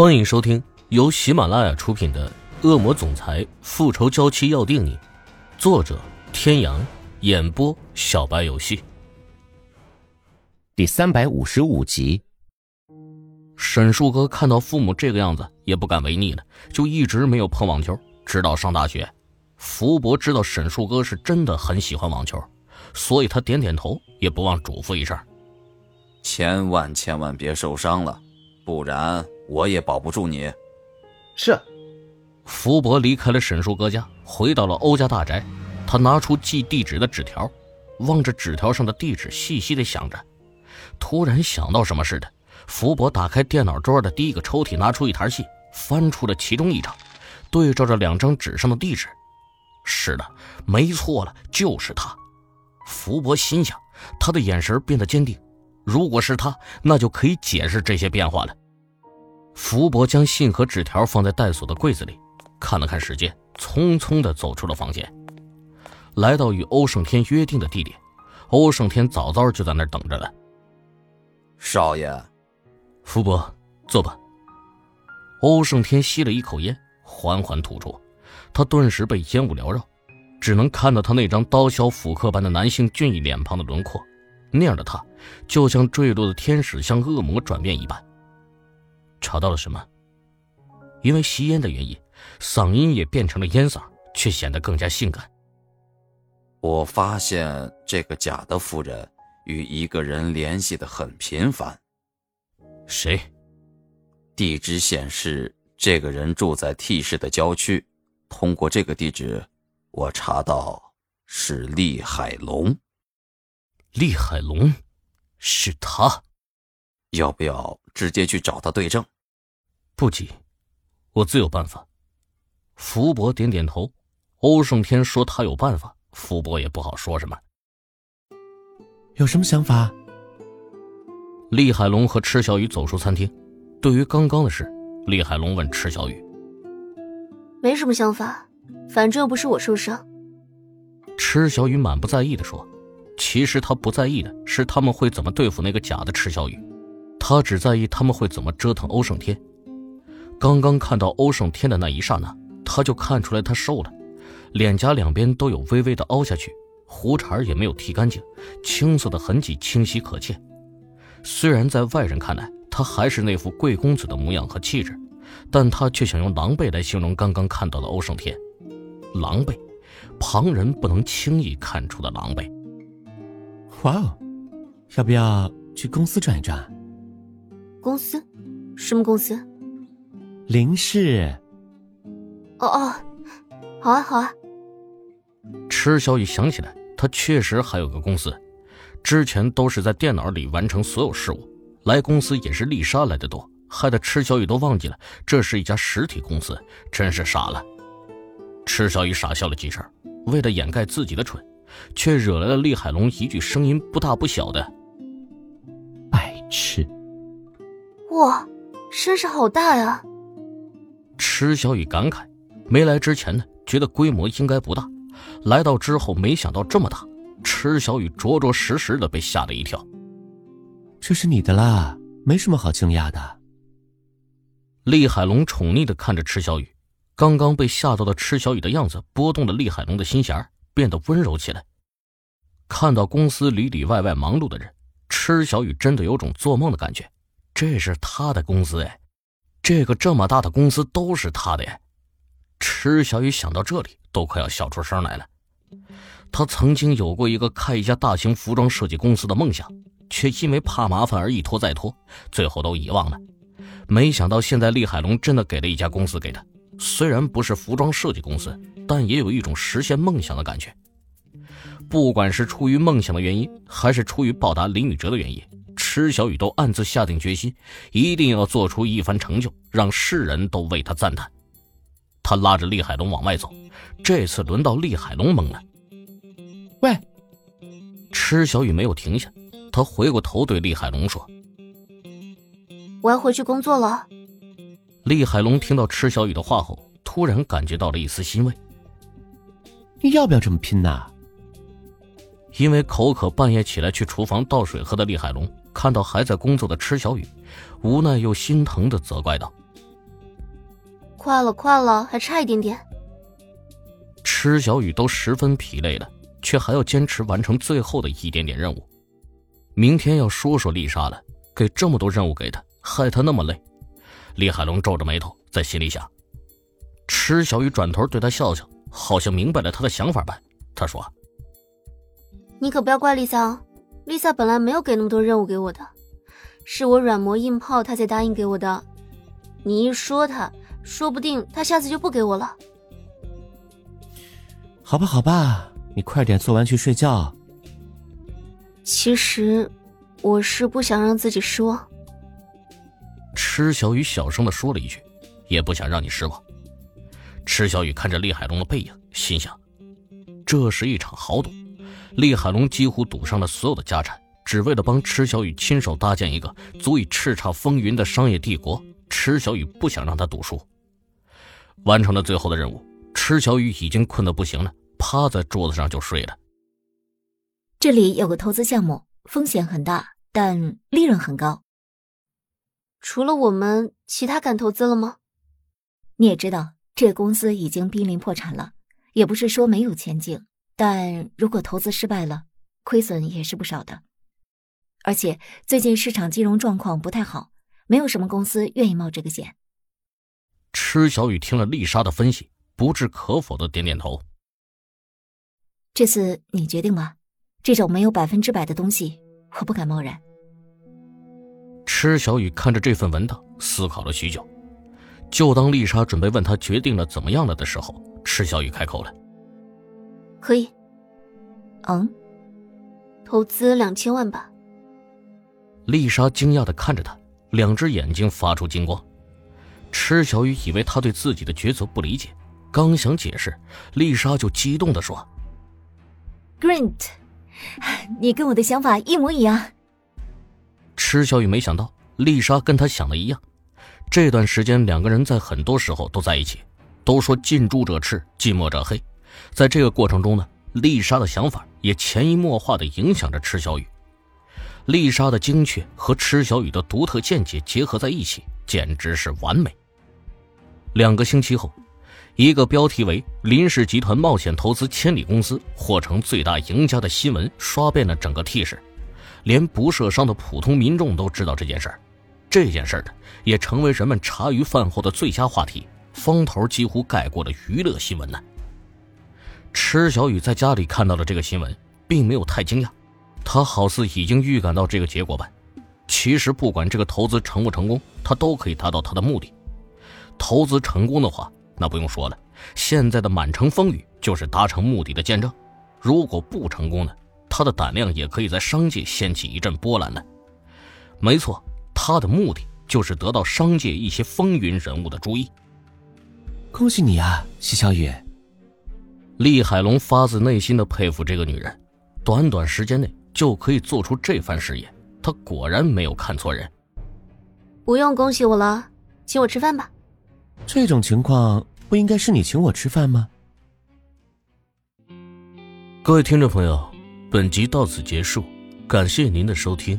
欢迎收听由喜马拉雅出品的《恶魔总裁复仇娇妻要定你》，作者：天阳，演播：小白游戏。第三百五十五集，沈树哥看到父母这个样子，也不敢违逆了，就一直没有碰网球，直到上大学。福伯知道沈树哥是真的很喜欢网球，所以他点点头，也不忘嘱咐一声：“千万千万别受伤了，不然……”我也保不住你。是。福伯离开了沈树哥家，回到了欧家大宅。他拿出寄地址的纸条，望着纸条上的地址，细细的想着。突然想到什么似的，福伯打开电脑桌的第一个抽屉，拿出一沓信，翻出了其中一张，对照着两张纸上的地址。是的，没错了，就是他。福伯心想，他的眼神变得坚定。如果是他，那就可以解释这些变化了。福伯将信和纸条放在带锁的柜子里，看了看时间，匆匆地走出了房间，来到与欧胜天约定的地点。欧胜天早早就在那儿等着了。少爷，福伯，坐吧。欧胜天吸了一口烟，缓缓吐出，他顿时被烟雾缭绕，只能看到他那张刀削斧刻般的男性俊逸脸庞的轮廓。那样的他，就像坠落的天使向恶魔转变一般。查到了什么？因为吸烟的原因，嗓音也变成了烟嗓，却显得更加性感。我发现这个假的夫人与一个人联系的很频繁。谁？地址显示这个人住在 T 市的郊区。通过这个地址，我查到是厉海龙。厉海龙，是他。要不要直接去找他对证？不急，我自有办法。福伯点点头。欧胜天说他有办法，福伯也不好说什么。有什么想法？厉海龙和池小雨走出餐厅。对于刚刚的事，厉海龙问池小雨：“没什么想法，反正又不是我受伤。”池小雨满不在意的说：“其实他不在意的是他们会怎么对付那个假的池小雨。”他只在意他们会怎么折腾欧胜天。刚刚看到欧胜天的那一刹那，他就看出来他瘦了，脸颊两边都有微微的凹下去，胡茬也没有剃干净，青色的痕迹清晰可见。虽然在外人看来他还是那副贵公子的模样和气质，但他却想用狼狈来形容刚刚看到的欧胜天。狼狈，旁人不能轻易看出的狼狈。哇哦，要不要去公司转一转？公司，什么公司？林氏。哦哦，好啊好啊。池小雨想起来，他确实还有个公司，之前都是在电脑里完成所有事务，来公司也是丽莎来的多，害得池小雨都忘记了这是一家实体公司，真是傻了。池小雨傻笑了几声，为了掩盖自己的蠢，却惹来了厉海龙一句声音不大不小的“白痴”。哇，声势好大呀！池小雨感慨，没来之前呢，觉得规模应该不大，来到之后，没想到这么大。池小雨着着实实的被吓了一跳。这是你的啦，没什么好惊讶的。厉海龙宠溺的看着池小雨，刚刚被吓到的池小雨的样子，拨动了厉海龙的心弦，变得温柔起来。看到公司里里外外忙碌的人，池小雨真的有种做梦的感觉。这是他的公司哎，这个这么大的公司都是他的哎。池小雨想到这里都快要笑出声来了。他曾经有过一个开一家大型服装设计公司的梦想，却因为怕麻烦而一拖再拖，最后都遗忘了。没想到现在厉海龙真的给了一家公司给他，虽然不是服装设计公司，但也有一种实现梦想的感觉。不管是出于梦想的原因，还是出于报答林宇哲的原因。池小雨都暗自下定决心，一定要做出一番成就，让世人都为他赞叹。他拉着厉海龙往外走，这次轮到厉海龙懵了。喂，池小雨没有停下，他回过头对厉海龙说：“我要回去工作了。”厉海龙听到池小雨的话后，突然感觉到了一丝欣慰。你要不要这么拼呐？因为口渴，半夜起来去厨房倒水喝的厉海龙。看到还在工作的池小雨，无奈又心疼的责怪道：“快了，快了，还差一点点。池小雨都十分疲累了，却还要坚持完成最后的一点点任务。明天要说说丽莎了，给这么多任务给她，害她那么累。李海龙皱着眉头，在心里想。池小雨转头对他笑笑，好像明白了他的想法般。他说：“你可不要怪丽萨，丽萨本来没有给那么多任务给我的，是我软磨硬泡，她才答应给我的。你一说她，说不定她下次就不给我了。”好吧，好吧，你快点做完去睡觉。其实，我是不想让自己失望。池小雨小声的说了一句：“也不想让你失望。”池小雨看着厉海龙的背影，心想：这是一场豪赌。厉海龙几乎赌上了所有的家产，只为了帮池小雨亲手搭建一个足以叱咤风云的商业帝国。池小雨不想让他赌输。完成了最后的任务，池小雨已经困得不行了，趴在桌子上就睡了。这里有个投资项目，风险很大，但利润很高。除了我们，其他敢投资了吗？你也知道，这公司已经濒临破产了，也不是说没有前景，但如果投资失败了，亏损也是不少的。而且最近市场金融状况不太好，没有什么公司愿意冒这个险。池小雨听了丽莎的分析，不置可否的点点头。这次你决定吧。这种没有百分之百的东西，我不敢贸然。池小雨看着这份文档，思考了许久。就当丽莎准备问他决定了怎么样了的时候，池小雨开口了：“可以。”“嗯，投资两千万吧。”丽莎惊讶的看着他，两只眼睛发出金光。池小雨以为他对自己的抉择不理解，刚想解释，丽莎就激动的说：“Grant，你跟我的想法一模一样。池小雨没想到丽莎跟他想的一样。这段时间两个人在很多时候都在一起，都说近朱者赤，近墨者黑。在这个过程中呢，丽莎的想法也潜移默化的影响着池小雨。丽莎的精确和池小雨的独特见解结合在一起，简直是完美。两个星期后。一个标题为“林氏集团冒险投资千里公司或成最大赢家”的新闻刷遍了整个 T 市，连不涉商的普通民众都知道这件事儿。这件事儿呢，也成为人们茶余饭后的最佳话题，风头几乎盖过了娱乐新闻呢。池小雨在家里看到了这个新闻，并没有太惊讶，他好似已经预感到这个结果般。其实，不管这个投资成不成功，他都可以达到他的目的。投资成功的话，那不用说了，现在的满城风雨就是达成目的的见证。如果不成功呢，他的胆量也可以在商界掀起一阵波澜呢。没错，他的目的就是得到商界一些风云人物的注意。恭喜你啊，徐小雨！厉海龙发自内心的佩服这个女人，短短时间内就可以做出这番事业，他果然没有看错人。不用恭喜我了，请我吃饭吧。这种情况不应该是你请我吃饭吗？各位听众朋友，本集到此结束，感谢您的收听。